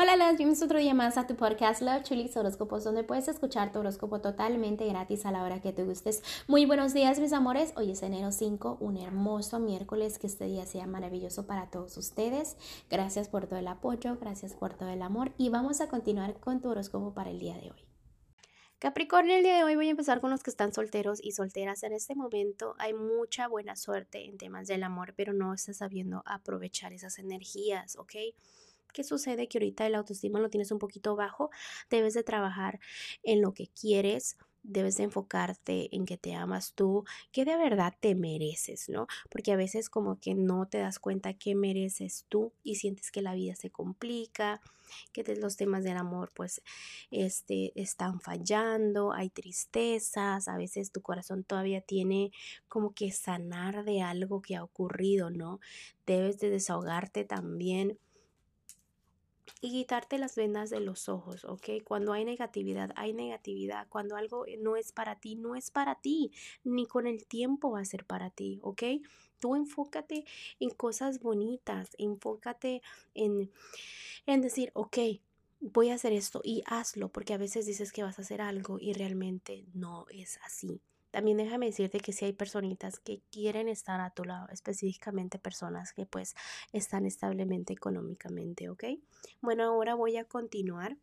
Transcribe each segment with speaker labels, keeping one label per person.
Speaker 1: Hola, las bienvenidos otro día más a tu podcast Love Chulis Horóscopos, donde puedes escuchar tu horóscopo totalmente gratis a la hora que te gustes. Muy buenos días, mis amores. Hoy es enero 5, un hermoso miércoles. Que este día sea maravilloso para todos ustedes. Gracias por todo el apoyo, gracias por todo el amor. Y vamos a continuar con tu horóscopo para el día de hoy. Capricornio, el día de hoy voy a empezar con los que están solteros y solteras. En este momento hay mucha buena suerte en temas del amor, pero no estás sabiendo aprovechar esas energías, ¿ok? ¿Qué sucede? Que ahorita el autoestima lo tienes un poquito bajo, debes de trabajar en lo que quieres, debes de enfocarte en que te amas tú, que de verdad te mereces, ¿no? Porque a veces como que no te das cuenta que mereces tú y sientes que la vida se complica, que los temas del amor pues este, están fallando, hay tristezas, a veces tu corazón todavía tiene como que sanar de algo que ha ocurrido, ¿no? Debes de desahogarte también y quitarte las vendas de los ojos, ¿ok? Cuando hay negatividad, hay negatividad. Cuando algo no es para ti, no es para ti, ni con el tiempo va a ser para ti, ¿ok? Tú enfócate en cosas bonitas, enfócate en, en decir, ok, voy a hacer esto y hazlo, porque a veces dices que vas a hacer algo y realmente no es así. También déjame decirte que si hay personitas que quieren estar a tu lado, específicamente personas que pues están establemente económicamente, ¿ok? Bueno, ahora voy a continuar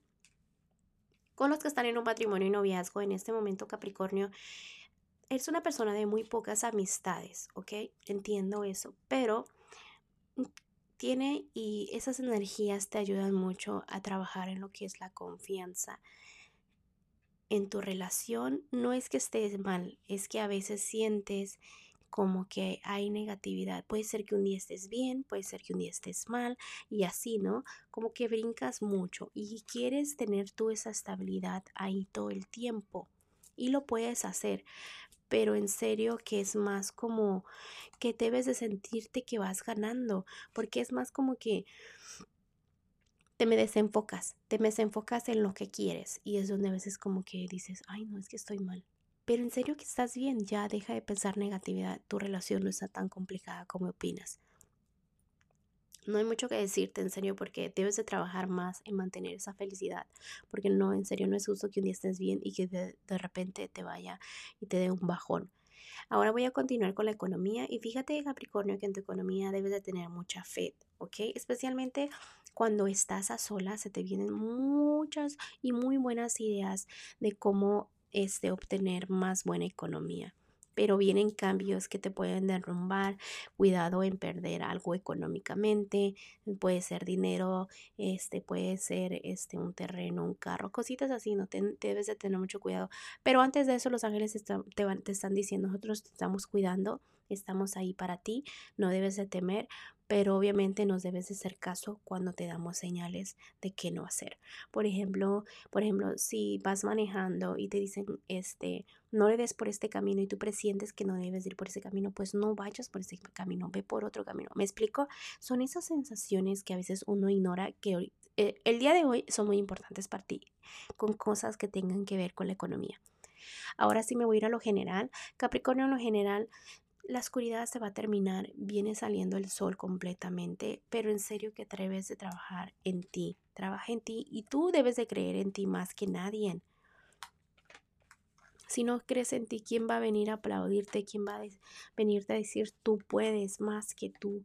Speaker 1: con los que están en un matrimonio y noviazgo. En este momento, Capricornio, es una persona de muy pocas amistades, ¿ok? Entiendo eso, pero tiene y esas energías te ayudan mucho a trabajar en lo que es la confianza en tu relación no es que estés mal, es que a veces sientes como que hay negatividad. Puede ser que un día estés bien, puede ser que un día estés mal y así, ¿no? Como que brincas mucho y quieres tener tú esa estabilidad ahí todo el tiempo y lo puedes hacer. Pero en serio que es más como que debes de sentirte que vas ganando, porque es más como que te me desenfocas, te me desenfocas en lo que quieres y es donde a veces como que dices, ay, no, es que estoy mal. Pero en serio que estás bien, ya deja de pensar negatividad, tu relación no está tan complicada como opinas. No hay mucho que decirte, en serio, porque debes de trabajar más en mantener esa felicidad, porque no, en serio, no es justo que un día estés bien y que de, de repente te vaya y te dé un bajón. Ahora voy a continuar con la economía y fíjate Capricornio que en tu economía debes de tener mucha fe, ¿ok? Especialmente cuando estás a solas se te vienen muchas y muy buenas ideas de cómo este, obtener más buena economía pero vienen cambios que te pueden derrumbar. Cuidado en perder algo económicamente, puede ser dinero, este puede ser este un terreno, un carro, cositas así, no te, debes de tener mucho cuidado. Pero antes de eso los ángeles te, te están diciendo, nosotros te estamos cuidando, estamos ahí para ti, no debes de temer pero obviamente nos debes de hacer caso cuando te damos señales de qué no hacer. Por ejemplo, por ejemplo, si vas manejando y te dicen, este, no le des por este camino y tú presientes que no debes ir por ese camino, pues no vayas por ese camino, ve por otro camino. ¿Me explico? Son esas sensaciones que a veces uno ignora que eh, el día de hoy son muy importantes para ti, con cosas que tengan que ver con la economía. Ahora sí me voy a ir a lo general. Capricornio en lo general la oscuridad se va a terminar, viene saliendo el sol completamente, pero en serio que atreves de trabajar en ti, trabaja en ti y tú debes de creer en ti más que nadie. Si no crees en ti, ¿quién va a venir a aplaudirte? ¿Quién va a venirte a decir tú puedes más que tú?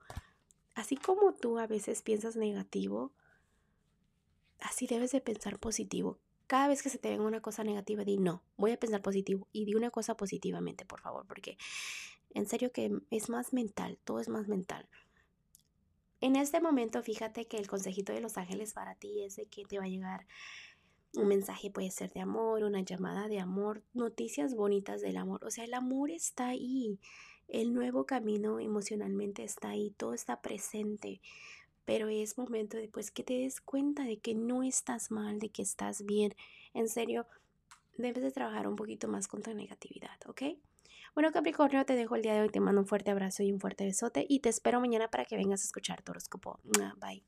Speaker 1: Así como tú a veces piensas negativo, así debes de pensar positivo. Cada vez que se te venga una cosa negativa, di no, voy a pensar positivo y di una cosa positivamente, por favor, porque en serio que es más mental, todo es más mental. En este momento, fíjate que el consejito de los ángeles para ti es de que te va a llegar un mensaje, puede ser de amor, una llamada de amor, noticias bonitas del amor. O sea, el amor está ahí, el nuevo camino emocionalmente está ahí, todo está presente. Pero es momento de pues, que te des cuenta de que no estás mal, de que estás bien. En serio, debes de trabajar un poquito más contra negatividad, ¿ok? Bueno, Capricornio, te dejo el día de hoy. Te mando un fuerte abrazo y un fuerte besote. Y te espero mañana para que vengas a escuchar tu horóscopo. Bye.